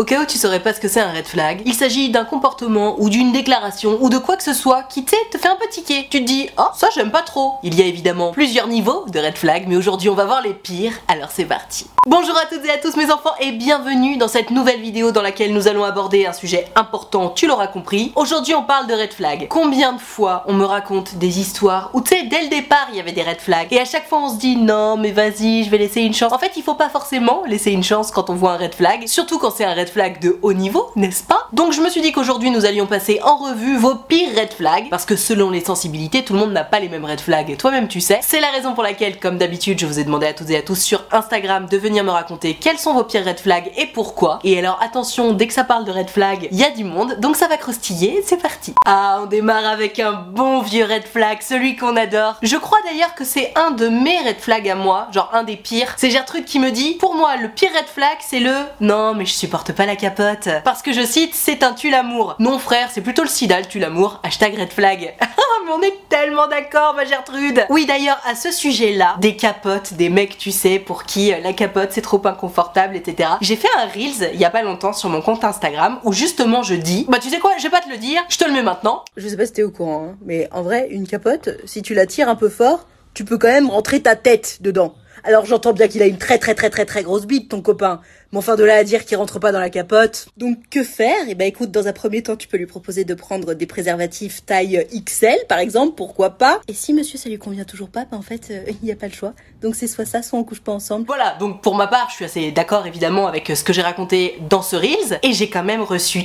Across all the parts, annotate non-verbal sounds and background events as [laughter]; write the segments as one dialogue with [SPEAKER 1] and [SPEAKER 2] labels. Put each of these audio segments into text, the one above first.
[SPEAKER 1] Au cas où tu saurais pas ce que c'est un red flag, il s'agit d'un comportement ou d'une déclaration ou de quoi que ce soit qui, tu sais, te fait un peu tiquer. Tu te dis, oh, ça j'aime pas trop. Il y a évidemment plusieurs niveaux de red flag, mais aujourd'hui on va voir les pires, alors c'est parti. Bonjour à toutes et à tous mes enfants et bienvenue dans cette nouvelle vidéo dans laquelle nous allons aborder un sujet important, tu l'auras compris. Aujourd'hui on parle de red flag. Combien de fois on me raconte des histoires où tu sais, dès le départ il y avait des red flags et à chaque fois on se dit non mais vas-y je vais laisser une chance. En fait il faut pas forcément laisser une chance quand on voit un red flag, surtout quand c'est un red flag de haut niveau, n'est-ce pas? Donc je me suis dit qu'aujourd'hui nous allions passer en revue vos pires red flags, parce que selon les sensibilités, tout le monde n'a pas les mêmes red flags, et toi-même tu sais. C'est la raison pour laquelle, comme d'habitude, je vous ai demandé à toutes et à tous sur Instagram de venir me raconter quels sont vos pires red flags et pourquoi. Et alors attention, dès que ça parle de red flag, il y a du monde, donc ça va croustiller, c'est parti. Ah, on démarre avec un bon vieux red flag, celui qu'on adore. Je crois d'ailleurs que c'est un de mes red flags à moi, genre un des pires. C'est Gertrude qui me dit, pour moi le pire red flag c'est le non mais je supporte pas la capote parce que je cite, c'est un tue l'amour. Non frère, c'est plutôt le sida le tue l'amour. Hashtag red flag. [laughs] mais on est tellement d'accord, ma Gertrude. Oui, d'ailleurs, à ce sujet-là, des capotes, des mecs, tu sais, pour qui euh, la capote c'est trop inconfortable, etc. J'ai fait un Reels il y a pas longtemps sur mon compte Instagram où justement je dis, bah tu sais quoi, je vais pas te le dire, je te le mets maintenant.
[SPEAKER 2] Je sais pas si t'es au courant, hein, mais en vrai, une capote, si tu la tires un peu fort, tu peux quand même rentrer ta tête dedans. Alors j'entends bien qu'il a une très très très très très grosse bite, ton copain. Mais enfin de là à dire qu'il rentre pas dans la capote. Donc que faire? Eh ben écoute, dans un premier temps, tu peux lui proposer de prendre des préservatifs taille XL, par exemple, pourquoi pas? Et si monsieur ça lui convient toujours pas, ben en fait, euh, [laughs] il n'y a pas le choix. Donc c'est soit ça, soit on couche pas ensemble.
[SPEAKER 1] Voilà, donc pour ma part, je suis assez d'accord évidemment avec ce que j'ai raconté dans ce Reels, et j'ai quand même reçu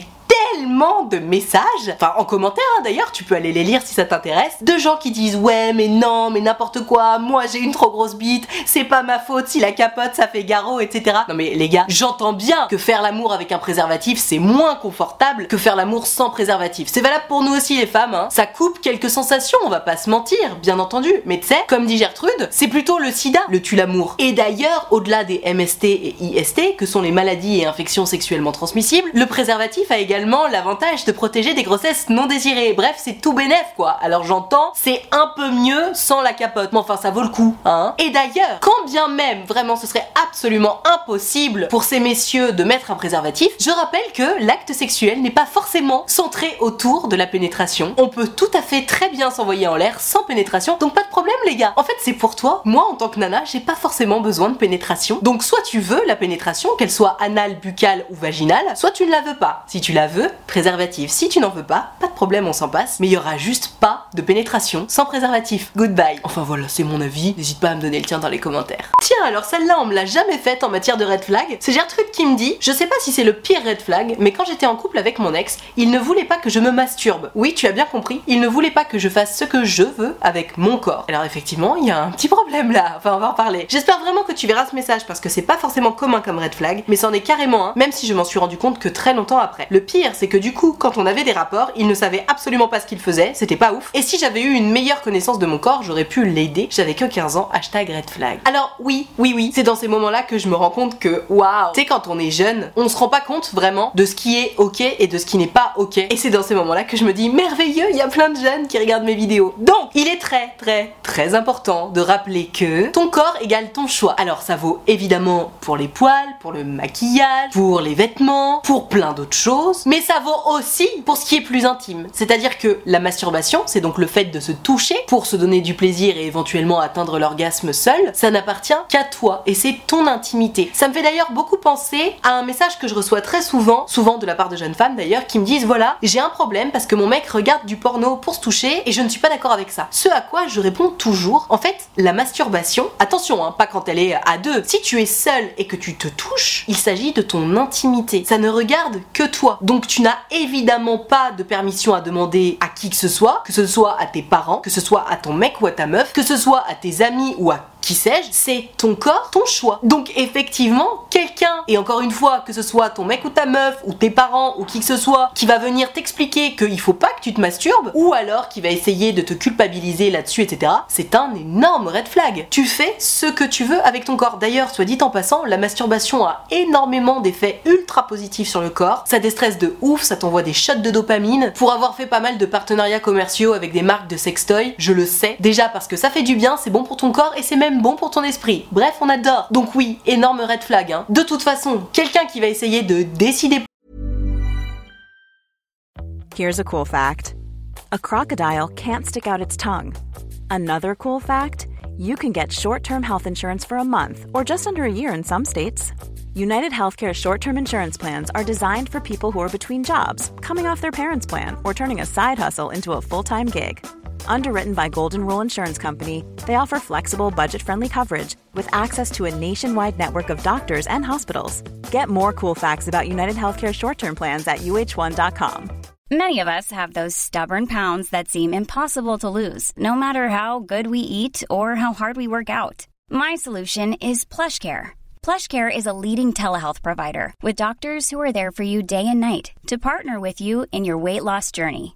[SPEAKER 1] tellement de messages, enfin en commentaire hein, d'ailleurs, tu peux aller les lire si ça t'intéresse, de gens qui disent ouais mais non mais n'importe quoi, moi j'ai une trop grosse bite, c'est pas ma faute si la capote ça fait garrot etc. Non mais les gars, j'entends bien que faire l'amour avec un préservatif c'est moins confortable que faire l'amour sans préservatif. C'est valable pour nous aussi les femmes, hein. ça coupe quelques sensations, on va pas se mentir, bien entendu, mais tu sais, comme dit Gertrude, c'est plutôt le sida le tue l'amour. Et d'ailleurs, au-delà des MST et IST, que sont les maladies et infections sexuellement transmissibles, le préservatif a également l'avantage de protéger des grossesses non désirées. Bref, c'est tout bénef quoi. Alors j'entends, c'est un peu mieux sans la capote. Mais enfin, ça vaut le coup, hein. Et d'ailleurs, quand bien même vraiment ce serait absolument impossible pour ces messieurs de mettre un préservatif, je rappelle que l'acte sexuel n'est pas forcément centré autour de la pénétration. On peut tout à fait très bien s'envoyer en l'air sans pénétration. Donc pas de problème les gars. En fait, c'est pour toi. Moi en tant que nana, j'ai pas forcément besoin de pénétration. Donc soit tu veux la pénétration, qu'elle soit anale, buccale ou vaginale, soit tu ne la veux pas. Si tu la veux, préservatif. Si tu n'en veux pas, pas de problème, on s'en passe. Mais il y aura juste pas de pénétration sans préservatif. Goodbye. Enfin voilà, c'est mon avis. N'hésite pas à me donner le tien dans les commentaires. Tiens, alors celle-là, on me l'a jamais faite en matière de red flag. C'est Gertrude qui me dit Je sais pas si c'est le pire red flag, mais quand j'étais en couple avec mon ex, il ne voulait pas que je me masturbe. Oui, tu as bien compris, il ne voulait pas que je fasse ce que je veux avec mon corps. Alors effectivement, il y a un petit problème là. Enfin, on va en parler. J'espère vraiment que tu verras ce message parce que c'est pas forcément commun comme red flag, mais c'en est carrément un, même si je m'en suis rendu compte que très longtemps après. Le pire, c'est c'est que du coup, quand on avait des rapports, il ne savait absolument pas ce qu'il faisait, c'était pas ouf. Et si j'avais eu une meilleure connaissance de mon corps, j'aurais pu l'aider. J'avais que 15 ans, hashtag red flag. Alors oui, oui, oui, c'est dans ces moments-là que je me rends compte que, waouh, tu sais, quand on est jeune, on se rend pas compte vraiment de ce qui est ok et de ce qui n'est pas ok. Et c'est dans ces moments-là que je me dis, merveilleux, il y a plein de jeunes qui regardent mes vidéos. Donc, il est très, très, très important de rappeler que ton corps égale ton choix. Alors, ça vaut évidemment pour les poils, pour le maquillage, pour les vêtements, pour plein d'autres choses, mais ça vaut aussi pour ce qui est plus intime. C'est-à-dire que la masturbation, c'est donc le fait de se toucher pour se donner du plaisir et éventuellement atteindre l'orgasme seul, ça n'appartient qu'à toi et c'est ton intimité. Ça me fait d'ailleurs beaucoup penser à un message que je reçois très souvent, souvent de la part de jeunes femmes d'ailleurs, qui me disent voilà, j'ai un problème parce que mon mec regarde du porno pour se toucher et je ne suis pas d'accord avec ça. Ce à quoi je réponds toujours, en fait, la masturbation, attention, hein, pas quand elle est à deux, si tu es seul et que tu te touches, il s'agit de ton intimité. Ça ne regarde que toi. Donc tu n'as évidemment pas de permission à demander à qui que ce soit, que ce soit à tes parents, que ce soit à ton mec ou à ta meuf, que ce soit à tes amis ou à qui sais-je, c'est ton corps, ton choix. Donc effectivement, quelqu'un, et encore une fois, que ce soit ton mec ou ta meuf, ou tes parents, ou qui que ce soit, qui va venir t'expliquer qu'il faut pas que tu te masturbes, ou alors qui va essayer de te culpabiliser là-dessus, etc., c'est un énorme red flag. Tu fais ce que tu veux avec ton corps. D'ailleurs, soit dit en passant, la masturbation a énormément d'effets ultra positifs sur le corps. Ça déstresse de ouf, ça t'envoie des shots de dopamine. Pour avoir fait pas mal de partenariats commerciaux avec des marques de sextoy, je le sais. Déjà parce que ça fait du bien, c'est bon pour ton corps et c'est même bon pour ton esprit. Bref, on adore. Donc oui, énorme red flag. Hein. De toute façon, quelqu'un qui va essayer de décider.
[SPEAKER 3] Here's a cool fact. A crocodile can't stick out its tongue. Another cool fact, you can get short-term health insurance for a month or just under a year in some states. United Healthcare short-term insurance plans are designed for people who are between jobs, coming off their parents' plan, or turning a side hustle into a full-time gig. Underwritten by Golden Rule Insurance Company, they offer flexible, budget friendly coverage with access to a nationwide network of doctors and hospitals. Get more cool facts about United Healthcare short term plans at uh1.com.
[SPEAKER 4] Many of us have those stubborn pounds that seem impossible to lose, no matter how good we eat or how hard we work out. My solution is PlushCare. PlushCare is a leading telehealth provider with doctors who are there for you day and night to partner with you in your weight loss journey.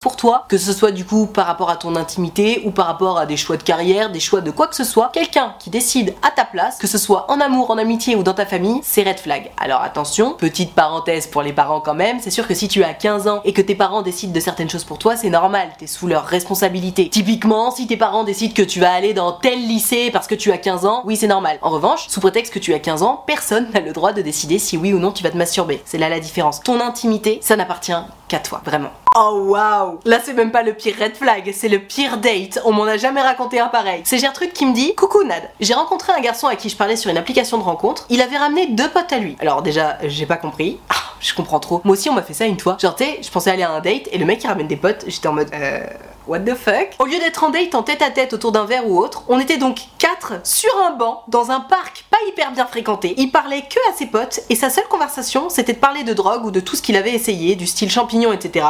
[SPEAKER 1] Pour toi, que ce soit du coup par rapport à ton intimité ou par rapport à des choix de carrière, des choix de quoi que ce soit, quelqu'un qui décide à ta place, que ce soit en amour, en amitié ou dans ta famille, c'est red flag. Alors attention, petite parenthèse pour les parents quand même, c'est sûr que si tu as 15 ans et que tes parents décident de certaines choses pour toi, c'est normal, t'es sous leur responsabilité. Typiquement, si tes parents décident que tu vas aller dans tel lycée parce que tu as 15 ans, oui c'est normal. En revanche, sous prétexte que tu as 15 ans, personne n'a le droit de décider si oui ou non tu vas te masturber. C'est là la différence. Ton intimité, ça n'appartient qu'à toi, vraiment. Oh waouh Là c'est même pas le pire red flag, c'est le pire date. On m'en a jamais raconté un pareil. C'est Gertrude qui me dit Coucou Nad, j'ai rencontré un garçon à qui je parlais sur une application de rencontre. Il avait ramené deux potes à lui. Alors déjà, j'ai pas compris. Ah, je comprends trop. Moi aussi on m'a fait ça une fois. Genre je pensais aller à un date et le mec il ramène des potes. J'étais en mode euh What the fuck? Au lieu d'être en date en tête à tête autour d'un verre ou autre, on était donc quatre sur un banc dans un parc pas hyper bien fréquenté. Il parlait que à ses potes et sa seule conversation c'était de parler de drogue ou de tout ce qu'il avait essayé, du style champignon, etc.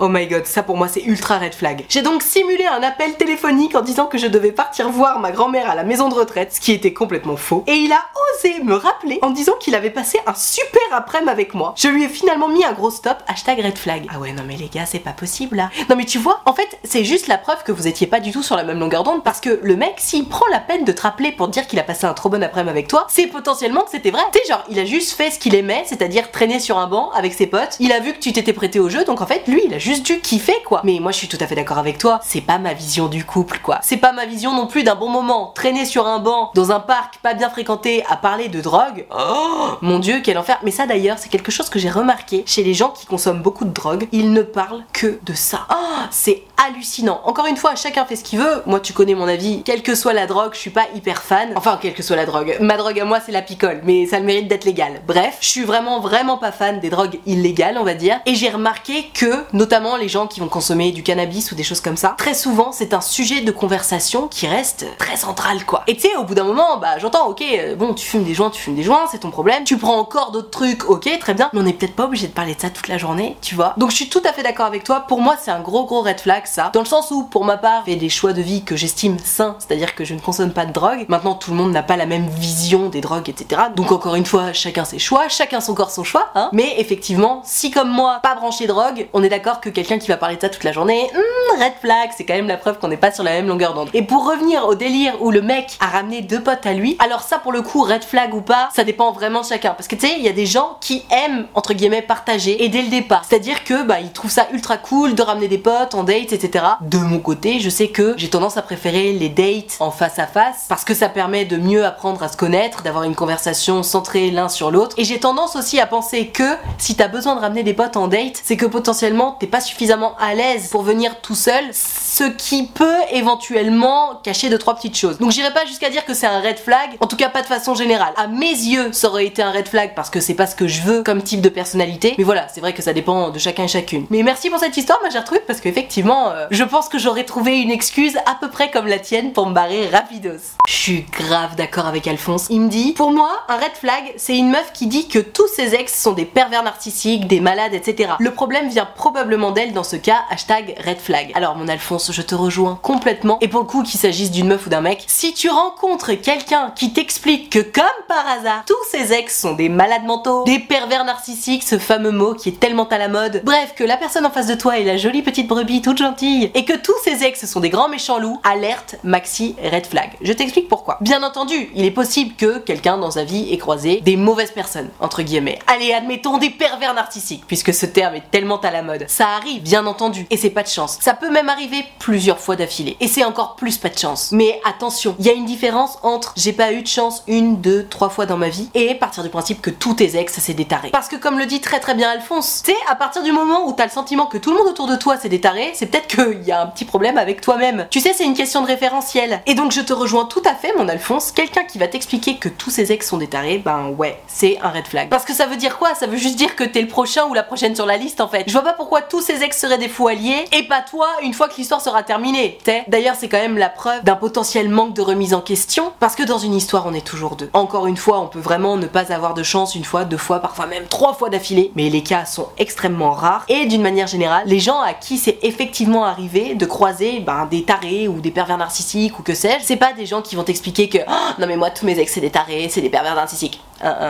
[SPEAKER 1] Oh my god, ça pour moi c'est ultra red flag. J'ai donc simulé un appel téléphonique en disant que je devais partir voir ma grand-mère à la maison de retraite, ce qui était complètement faux. Et il a osé me rappeler en disant qu'il avait passé un super après-midi avec moi. Je lui ai finalement mis un gros stop, hashtag red flag. Ah ouais non mais les gars c'est pas possible là. Non mais tu vois, en fait c'est juste la preuve que vous étiez pas du tout sur la même longueur d'onde parce que le mec, s'il prend la peine de te rappeler pour dire qu'il a passé un trop bon après-midi avec toi, c'est potentiellement que c'était vrai. Tu genre, il a juste fait ce qu'il aimait, c'est-à-dire traîner sur un banc avec ses potes. Il a vu que tu t'étais prêté au jeu, donc en fait, lui, il a juste dû kiffer, quoi. Mais moi, je suis tout à fait d'accord avec toi. C'est pas ma vision du couple, quoi. C'est pas ma vision non plus d'un bon moment. Traîner sur un banc, dans un parc pas bien fréquenté, à parler de drogue. Oh, mon dieu, quel enfer. Mais ça, d'ailleurs, c'est quelque chose que j'ai remarqué chez les gens qui consomment beaucoup de drogue. Ils ne parlent que de ça. Oh, c'est hallucinant. Encore une fois, chacun fait ce qu'il veut. Moi, tu connais mon avis. Quelle que soit la drogue, je suis pas hyper fan. Enfin, quelle que soit la drogue. Ma drogue à moi, c'est la picole, mais ça le mérite d'être légal. Bref, je suis vraiment, vraiment pas fan des drogues illégales, on va dire. Et j'ai remarqué que, notamment les gens qui vont consommer du cannabis ou des choses comme ça, très souvent, c'est un sujet de conversation qui reste très central, quoi. Et tu sais, au bout d'un moment, bah, j'entends, ok, euh, bon, tu fumes des joints, tu fumes des joints, c'est ton problème. Tu prends encore d'autres trucs, ok, très bien. Mais on est peut-être pas obligé de parler de ça toute la journée, tu vois. Donc, je suis tout à fait d'accord avec toi. Pour moi, c'est un gros, gros red flag, ça. Dans le sens où, pour ma part, j'ai des choix de vie que j'estime sains, c'est-à-dire que je ne consomme pas de drogue. Maintenant, tout le monde n'a pas la même vision des drogues, etc. Donc, encore une fois, chacun ses choix, chacun son corps, son choix, hein. Mais effectivement, si comme moi, pas branché drogue, on est d'accord que quelqu'un qui va parler de ça toute la journée, hmm, red flag, c'est quand même la preuve qu'on n'est pas sur la même longueur d'onde. Et pour revenir au délire où le mec a ramené deux potes à lui, alors ça pour le coup, red flag ou pas, ça dépend vraiment de chacun. Parce que tu sais, il y a des gens qui aiment, entre guillemets, partager et dès le départ. C'est-à-dire que bah ils trouvent ça ultra cool de ramener des potes en date, etc. De mon côté, je sais que j'ai tendance à préférer les dates en face à face parce que ça permet de mieux apprendre à se connaître, d'avoir une conversation centrée l'un sur l'autre. Et j'ai tendance aussi à penser que si t'as besoin de ramener des potes en date, c'est que potentiellement t'es pas suffisamment à l'aise pour venir tout seul, ce qui peut éventuellement cacher deux trois petites choses. Donc j'irai pas jusqu'à dire que c'est un red flag, en tout cas pas de façon générale. À mes yeux, ça aurait été un red flag parce que c'est pas ce que je veux comme type de personnalité. Mais voilà, c'est vrai que ça dépend de chacun et chacune. Mais merci pour cette histoire, ma Gertrude, parce qu'effectivement, euh, je pense que j'aurais trouvé une excuse à peu près comme la tienne pour me barrer rapidos. Je suis grave d'accord avec Alphonse. Il me dit, pour moi, un red flag, c'est une meuf qui dit que tous ses ex sont des pervers narcissiques, des malades, etc. Le problème vient probablement d'elle dans ce cas, hashtag red flag. Alors mon Alphonse, je te rejoins complètement. Et pour le coup, qu'il s'agisse d'une meuf ou d'un mec, si tu rencontres quelqu'un qui t'explique que comme par hasard, tous ses ex sont des malades mentaux, des pervers narcissiques, ce fameux mot qui est tellement à la mode, bref, que la personne en face de toi est la jolie petite brebis toute et que tous ses ex sont des grands méchants loups, alerte, maxi, red flag. Je t'explique pourquoi. Bien entendu, il est possible que quelqu'un dans sa vie ait croisé des mauvaises personnes, entre guillemets. Allez, admettons des pervers narcissiques, puisque ce terme est tellement à la mode. Ça arrive, bien entendu, et c'est pas de chance. Ça peut même arriver plusieurs fois d'affilée, et c'est encore plus pas de chance. Mais attention, il y a une différence entre j'ai pas eu de chance une, deux, trois fois dans ma vie, et partir du principe que tous tes ex c'est des tarés. Parce que comme le dit très très bien Alphonse, tu sais, à partir du moment où t'as le sentiment que tout le monde autour de toi c'est des tarés, c'est peut-être qu'il y a un petit problème avec toi-même. Tu sais, c'est une question de référentiel. Et donc je te rejoins tout à fait, mon Alphonse, quelqu'un qui va t'expliquer que tous ses ex sont des tarés, ben ouais, c'est un red flag. Parce que ça veut dire quoi? Ça veut juste dire que t'es le prochain ou la prochaine sur la liste en fait. Je vois pas pourquoi tous ses ex seraient des fous alliés et pas toi une fois que l'histoire sera terminée. T'es? D'ailleurs, c'est quand même la preuve d'un potentiel manque de remise en question parce que dans une histoire, on est toujours deux. Encore une fois, on peut vraiment ne pas avoir de chance une fois, deux fois, parfois même trois fois d'affilée, mais les cas sont extrêmement rares et d'une manière générale, les gens à qui c'est effectivement arrivé de croiser ben, des tarés ou des pervers narcissiques ou que sais-je, c'est pas des gens qui vont t'expliquer que oh, non mais moi tous mes ex c'est des tarés, c'est des pervers narcissiques.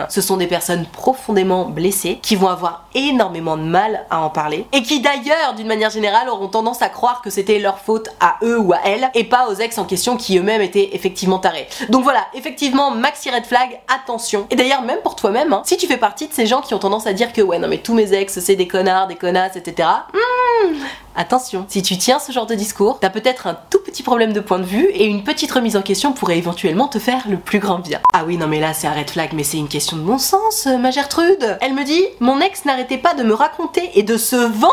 [SPEAKER 1] Ce sont des personnes profondément blessées qui vont avoir énormément de mal à en parler et qui d'ailleurs d'une manière générale auront tendance à croire que c'était leur faute à eux ou à elles et pas aux ex en question qui eux-mêmes étaient effectivement tarés. Donc voilà, effectivement maxi red flag, attention. Et d'ailleurs même pour toi-même, hein, si tu fais partie de ces gens qui ont tendance à dire que ouais non mais tous mes ex c'est des connards, des connasses, etc. attention, si tu tiens ce genre de discours, t'as peut-être un tout petit problème de point de vue et une petite remise en question pourrait éventuellement te faire le plus grand bien. Ah oui non mais là c'est un red flag mais c'est une question de bon sens, euh, ma Gertrude. Elle me dit Mon ex n'arrêtait pas de me raconter et de se vanter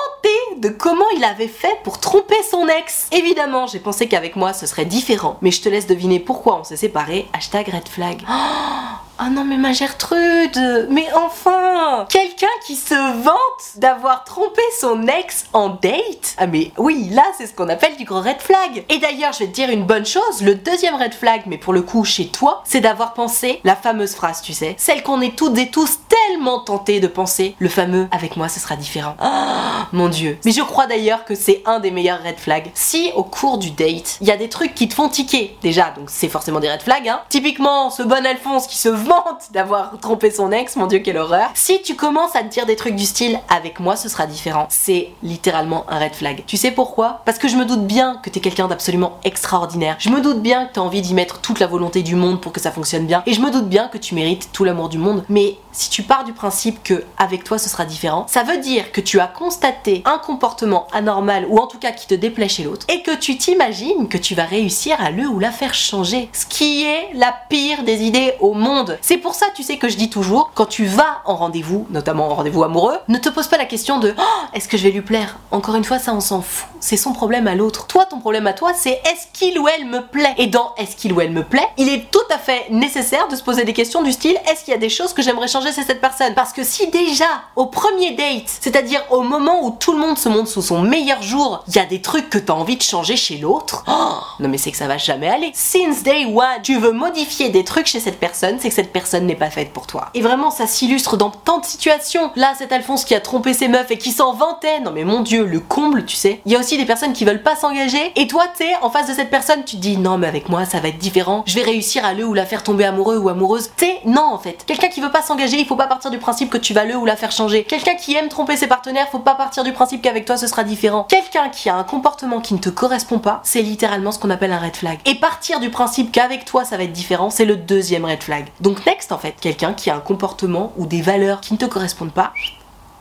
[SPEAKER 1] de comment il avait fait pour tromper son ex. Évidemment, j'ai pensé qu'avec moi ce serait différent, mais je te laisse deviner pourquoi on s'est séparés. Hashtag red flag. [gasps] Oh oh non mais ma Gertrude, mais enfin Quelqu'un qui se vante d'avoir trompé son ex en date? Ah mais oui, là c'est ce qu'on appelle du gros red flag. Et d'ailleurs, je vais te dire une bonne chose, le deuxième red flag, mais pour le coup chez toi, c'est d'avoir pensé la fameuse phrase, tu sais, celle qu'on est toutes et tous tellement tentés de penser, le fameux avec moi ce sera différent. Oh mon dieu. Mais je crois d'ailleurs que c'est un des meilleurs red flags. Si au cours du date, il y a des trucs qui te font tiquer, déjà, donc c'est forcément des red flags, hein. Typiquement, ce bon Alphonse qui se vante d'avoir trompé son ex, mon dieu quelle horreur. Si tu commences à te dire des trucs du style avec moi ce sera différent, c'est littéralement un red flag. Tu sais pourquoi? Parce que je me doute bien que t'es quelqu'un d'absolument extraordinaire. Je me doute bien que t'as envie d'y mettre toute la volonté du monde pour que ça fonctionne bien. Et je me doute bien que tu mérites tout l'amour du monde. Mais si tu pars du principe que avec toi ce sera différent, ça veut dire que tu as constaté un comportement anormal ou en tout cas qui te déplaît chez l'autre et que tu t'imagines que tu vas réussir à le ou la faire changer. Ce qui est la pire des idées au monde. C'est pour ça, tu sais, que je dis toujours, quand tu vas en rendez-vous, notamment en rendez-vous amoureux, ne te pose pas la question de oh, est-ce que je vais lui plaire? Encore une fois, ça on s'en fout. c'est son problème à l'autre. Toi, ton problème à toi, c'est est-ce qu'il ou elle me plaît? Et dans est-ce qu'il ou elle me plaît, il est tout à fait nécessaire de se poser des questions du style est-ce qu'il y a des choses que j'aimerais changer chez cette personne Parce que si déjà, au premier date, c'est-à-dire au moment où tout le monde se montre sous son meilleur jour, il y a des trucs que t'as envie de changer chez l'autre, [gasps] oh, non mais c'est que ça va jamais aller. Since day one, tu veux modifier des trucs chez cette personne, c'est que cette personne n'est pas faite pour toi. Et vraiment, ça s'illustre dans tant de situations. Là, cet Alphonse qui a trompé ses meufs et qui s'en vantait, non mais mon dieu, le comble, tu sais. Il y a aussi des personnes qui veulent pas s'engager, et toi, tu en face de cette personne, tu te dis non mais avec moi, ça va être différent, je vais réussir à le ou la faire tomber amoureux ou amoureuse. Tu non en fait. Quelqu'un qui veut pas s'engager, il faut pas partir du principe que tu vas le ou la faire changer. Quelqu'un qui aime tromper ses partenaires, faut pas partir du principe qu'avec toi ce sera différent. Quelqu'un qui a un comportement qui ne te correspond pas, c'est littéralement ce qu'on appelle un red flag. Et partir du principe qu'avec toi ça va être différent, c'est le deuxième red flag. Donc next en fait, quelqu'un qui a un comportement ou des valeurs qui ne te correspondent pas,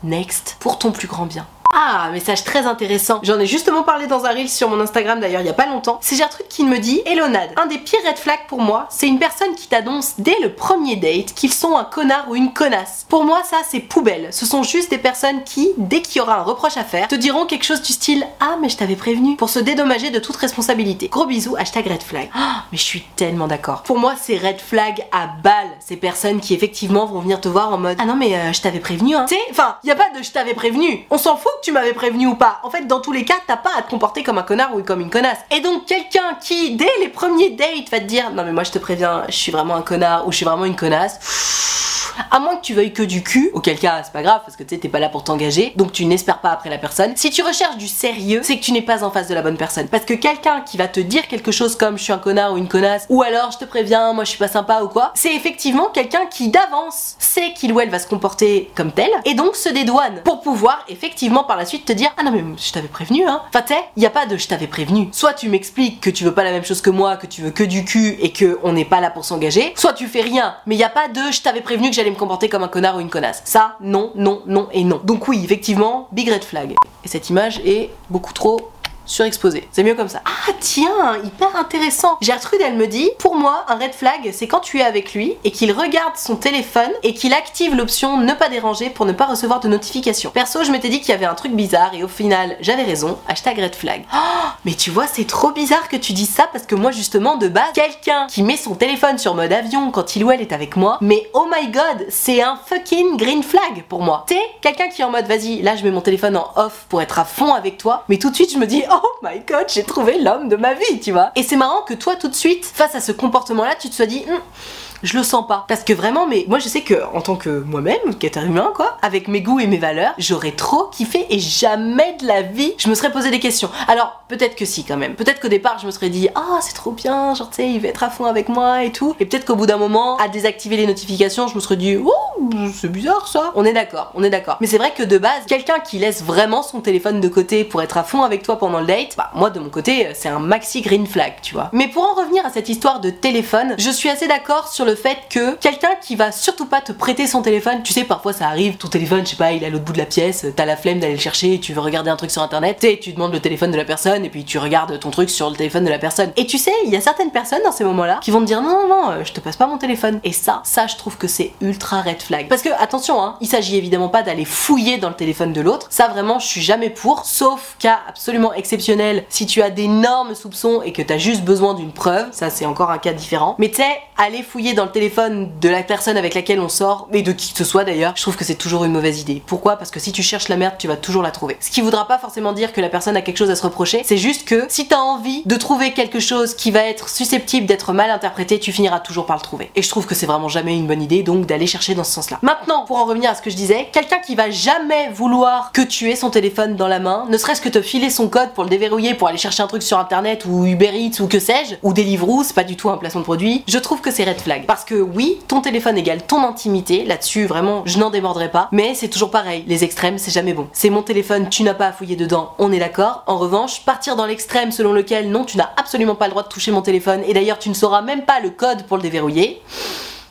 [SPEAKER 1] next, pour ton plus grand bien. Ah, message très intéressant. J'en ai justement parlé dans un reel sur mon Instagram d'ailleurs il y a pas longtemps. C'est Gertrude qui me dit Elonade, un des pires red flags pour moi, c'est une personne qui t'annonce dès le premier date qu'ils sont un connard ou une connasse. Pour moi, ça c'est poubelle. Ce sont juste des personnes qui, dès qu'il y aura un reproche à faire, te diront quelque chose du style Ah, mais je t'avais prévenu pour se dédommager de toute responsabilité. Gros bisous, hashtag red flag. Ah, [gasps] mais je suis tellement d'accord. Pour moi, c'est red flag à balle. Ces personnes qui effectivement vont venir te voir en mode Ah non, mais euh, je t'avais prévenu, hein. Tu sais, enfin, y a pas de je t'avais prévenu. On s'en fout tu m'avais prévenu ou pas. En fait, dans tous les cas, t'as pas à te comporter comme un connard ou comme une connasse. Et donc, quelqu'un qui, dès les premiers dates, va te dire Non, mais moi je te préviens, je suis vraiment un connard ou je suis vraiment une connasse à moins que tu veuilles que du cul, auquel cas c'est pas grave parce que tu sais t'es pas là pour t'engager, donc tu n'espères pas après la personne. Si tu recherches du sérieux, c'est que tu n'es pas en face de la bonne personne. Parce que quelqu'un qui va te dire quelque chose comme je suis un connard ou une connasse, ou alors je te préviens, moi je suis pas sympa ou quoi, c'est effectivement quelqu'un qui d'avance sait qu'il ou elle va se comporter comme tel, et donc se dédouane pour pouvoir effectivement par la suite te dire ah non mais je t'avais prévenu hein. Enfin sais, y a pas de je t'avais prévenu. Soit tu m'expliques que tu veux pas la même chose que moi, que tu veux que du cul et que on n'est pas là pour s'engager, soit tu fais rien, mais y a pas de je t'avais prévenu que j'allais me comporter comme un connard ou une connasse. Ça, non, non, non et non. Donc oui, effectivement, big red flag. Et cette image est beaucoup trop surexposé. C'est mieux comme ça. Ah tiens, hyper intéressant. Gertrude, elle me dit, pour moi, un red flag, c'est quand tu es avec lui et qu'il regarde son téléphone et qu'il active l'option ne pas déranger pour ne pas recevoir de notifications. Perso, je m'étais dit qu'il y avait un truc bizarre et au final, j'avais raison. Hashtag red flag. Oh, mais tu vois, c'est trop bizarre que tu dises ça parce que moi, justement, de base, quelqu'un qui met son téléphone sur mode avion quand il ou elle est avec moi, mais oh my god, c'est un fucking green flag pour moi. T'es quelqu'un qui est en mode, vas-y, là, je mets mon téléphone en off pour être à fond avec toi, mais tout de suite, je me dis, oh my god, j'ai trouvé l'homme de ma vie, tu vois. Et c'est marrant que toi, tout de suite, face à ce comportement-là, tu te sois dit, hum, je le sens pas. Parce que vraiment, mais moi je sais que en tant que moi-même, qu'être humain quoi, avec mes goûts et mes valeurs, j'aurais trop kiffé et jamais de la vie je me serais posé des questions. Alors peut-être que si quand même. Peut-être qu'au départ je me serais dit ah c'est trop bien, genre tu sais il va être à fond avec moi et tout. Et peut-être qu'au bout d'un moment, à désactiver les notifications, je me serais dit oh c'est bizarre ça. On est d'accord, on est d'accord. Mais c'est vrai que de base, quelqu'un qui laisse vraiment son téléphone de côté pour être à fond avec toi pendant le date, bah moi de mon côté c'est un maxi green flag, tu vois. Mais pour en revenir à cette histoire de téléphone, je suis assez d'accord sur le fait que quelqu'un qui va surtout pas te prêter son téléphone, tu sais, parfois ça arrive, ton téléphone, je sais pas, il est à l'autre bout de la pièce, t'as la flemme d'aller le chercher, tu veux regarder un truc sur internet, tu sais, tu demandes le téléphone de la personne et puis tu regardes ton truc sur le téléphone de la personne. Et tu sais, il y a certaines personnes dans ces moments-là qui vont te dire non, non, non, euh, je te passe pas mon téléphone. Et ça, ça, je trouve que c'est ultra red flag. Parce que, attention, hein, il s'agit évidemment pas d'aller fouiller dans le téléphone de l'autre. Ça, vraiment, je suis jamais pour, sauf cas absolument exceptionnel, si tu as d'énormes soupçons et que t'as juste besoin d'une preuve, ça c'est encore un cas différent. Mais tu sais, aller fouiller dans le téléphone de la personne avec laquelle on sort, et de qui que ce soit d'ailleurs, je trouve que c'est toujours une mauvaise idée. Pourquoi? Parce que si tu cherches la merde, tu vas toujours la trouver. Ce qui voudra pas forcément dire que la personne a quelque chose à se reprocher, c'est juste que si t'as envie de trouver quelque chose qui va être susceptible d'être mal interprété, tu finiras toujours par le trouver. Et je trouve que c'est vraiment jamais une bonne idée, donc d'aller chercher dans ce sens-là. Maintenant, pour en revenir à ce que je disais, quelqu'un qui va jamais vouloir que tu aies son téléphone dans la main, ne serait-ce que te filer son code pour le déverrouiller, pour aller chercher un truc sur internet ou Uber Eats ou que sais-je, ou Deliveroo, c'est pas du tout un placement de produit, je trouve que c'est red flag. Parce que oui, ton téléphone égale ton intimité, là-dessus vraiment je n'en démordrai pas, mais c'est toujours pareil, les extrêmes c'est jamais bon. C'est mon téléphone, tu n'as pas à fouiller dedans, on est d'accord. En revanche, partir dans l'extrême selon lequel non, tu n'as absolument pas le droit de toucher mon téléphone. Et d'ailleurs tu ne sauras même pas le code pour le déverrouiller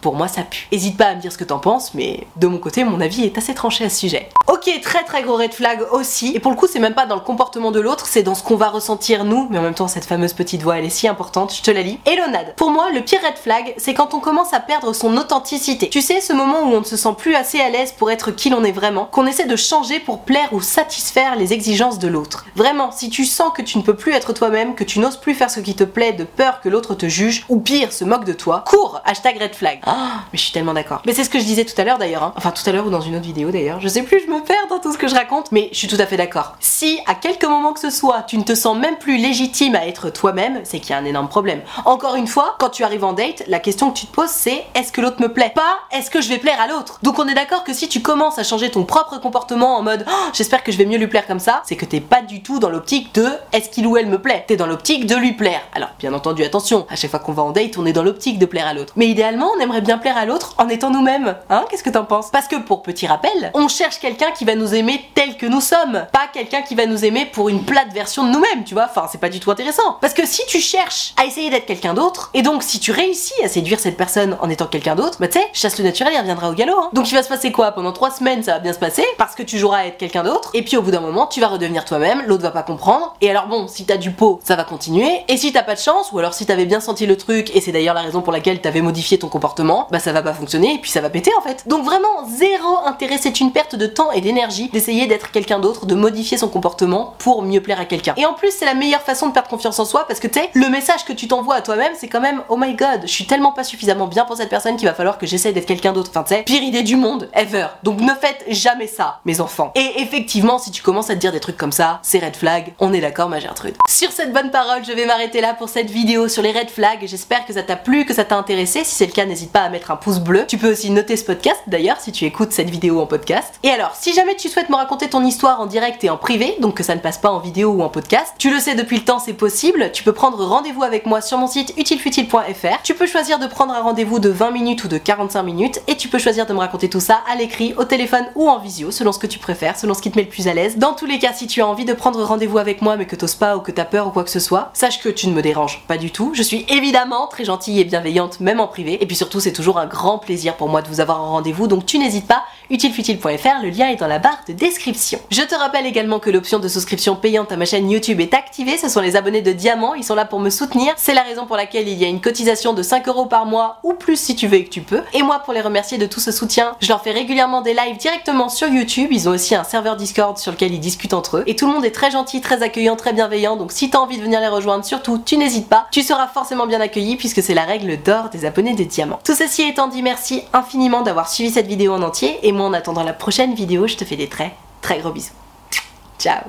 [SPEAKER 1] Pour moi, ça pue. Hésite pas à me dire ce que t'en penses, mais de mon côté, mon avis est assez tranché à ce sujet. Ok, très très gros red flag aussi. Et pour le coup, c'est même pas dans le comportement de l'autre, c'est dans ce qu'on va ressentir nous. Mais en même temps, cette fameuse petite voix, elle est si importante, je te la lis. Elonade. Pour moi, le pire red flag, c'est quand on commence à perdre son authenticité. Tu sais, ce moment où on ne se sent plus assez à l'aise pour être qui l'on est vraiment, qu'on essaie de changer pour plaire ou satisfaire les exigences de l'autre. Vraiment, si tu sens que tu ne peux plus être toi-même, que tu n'oses plus faire ce qui te plaît de peur que l'autre te juge, ou pire, se moque de toi, cours Hashtag red flag. [gasps] Mais je suis tellement d'accord. Mais c'est ce que je disais tout à l'heure d'ailleurs, hein. enfin tout à l'heure ou dans une autre vidéo d'ailleurs, je sais plus, je me perds dans tout ce que je raconte, mais je suis tout à fait d'accord. Si à quelque moment que ce soit, tu ne te sens même plus légitime à être toi-même, c'est qu'il y a un énorme problème. Encore une fois, quand tu arrives en date, la question que tu te poses c'est est-ce que l'autre me plaît? Pas est-ce que je vais plaire à l'autre? Donc on est d'accord que si tu commences à changer ton propre comportement en mode oh, j'espère que je vais mieux lui plaire comme ça, c'est que t'es pas du tout dans l'optique de est-ce qu'il ou elle me plaît? T'es dans l'optique de lui plaire. Alors bien entendu, attention, à chaque fois qu'on va en date, on est dans l'optique de plaire à l'autre. Mais idéalement, on aimerait bien plaire à l'autre en étant nous-mêmes. Hein Qu'est-ce que t'en penses? Parce que pour petit rappel, on cherche quelqu'un qui va nous aimer tel que nous sommes, pas quelqu'un qui va nous aimer pour une plate version de nous-mêmes, tu vois? Enfin, c'est pas du tout intéressant. Parce que si tu cherches à essayer d'être quelqu'un d'autre, et donc si tu réussis à séduire cette personne en étant quelqu'un d'autre, bah tu sais, chasse le naturel, il reviendra au galop. Hein. Donc il va se passer quoi? Pendant trois semaines, ça va bien se passer parce que tu joueras à être quelqu'un d'autre, et puis au bout d'un moment, tu vas redevenir toi-même, l'autre va pas comprendre. Et alors bon, si t'as du pot, ça va continuer. Et si t'as pas de chance, ou alors si t'avais bien senti le truc, et c'est d'ailleurs la raison pour laquelle t'avais modifié ton comportement, bah ça va pas fonctionner, et puis ça va péter en fait. Donc vraiment zéro intérêt, c'est une perte de temps et d'énergie d'essayer d'être quelqu'un d'autre, de modifier son comportement pour mieux plaire à quelqu'un. Et en plus, c'est la meilleure façon de perdre confiance en soi parce que tu sais, le message que tu t'envoies à toi-même, c'est quand même oh my god, je suis tellement pas suffisamment bien pour cette personne qu'il va falloir que j'essaye d'être quelqu'un d'autre. Enfin, tu sais, pire idée du monde ever. Donc ne faites jamais ça, mes enfants. Et effectivement, si tu commences à te dire des trucs comme ça, c'est red flag. On est d'accord, ma Gertrude. Sur cette bonne parole, je vais m'arrêter là pour cette vidéo sur les red flags. J'espère que ça t'a plu, que ça t'a intéressé. Si c'est le cas, n'hésite pas à mettre un pouce bleu. Tu peux aussi noter ce podcast d'ailleurs si tu écoutes cette vidéo en podcast. Et alors, si jamais tu souhaites me raconter ton histoire en direct et en privé, donc que ça ne passe pas en vidéo ou en podcast, tu le sais depuis le temps, c'est possible. Tu peux prendre rendez-vous avec moi sur mon site utilefutile.fr. Tu peux choisir de prendre un rendez-vous de 20 minutes ou de 45 minutes et tu peux choisir de me raconter tout ça à l'écrit, au téléphone ou en visio, selon ce que tu préfères, selon ce qui te met le plus à l'aise. Dans tous les cas, si tu as envie de prendre rendez-vous avec moi mais que t'oses pas ou que t'as peur ou quoi que ce soit, sache que tu ne me déranges pas du tout. Je suis évidemment très gentille et bienveillante, même en privé. Et puis surtout, c'est toujours un grand plaisir pour moi de vous avoir en rendez-vous, donc tu n'hésites pas, utilefutile.fr, le lien est dans la barre de description. Je te rappelle également que l'option de souscription payante à ma chaîne YouTube est activée, ce sont les abonnés de Diamant, ils sont là pour me soutenir, c'est la raison pour laquelle il y a une cotisation de 5 euros par mois ou plus si tu veux et que tu peux. Et moi, pour les remercier de tout ce soutien, je leur fais régulièrement des lives directement sur YouTube, ils ont aussi un serveur Discord sur lequel ils discutent entre eux, et tout le monde est très gentil, très accueillant, très bienveillant, donc si t'as envie de venir les rejoindre, surtout, tu n'hésites pas, tu seras forcément bien accueilli puisque c'est la règle d'or des abonnés de Diamant. Ceci étant dit, merci infiniment d'avoir suivi cette vidéo en entier, et moi en attendant la prochaine vidéo, je te fais des très très gros bisous. Ciao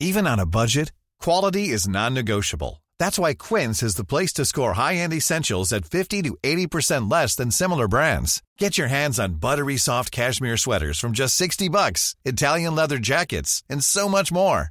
[SPEAKER 5] Even on a budget, quality is non-negotiable. That's why Quince is the place to score high-end essentials at 50 to 80% less than similar brands. Get your hands on buttery soft cashmere sweaters from just 60 bucks, Italian leather jackets, and so much more.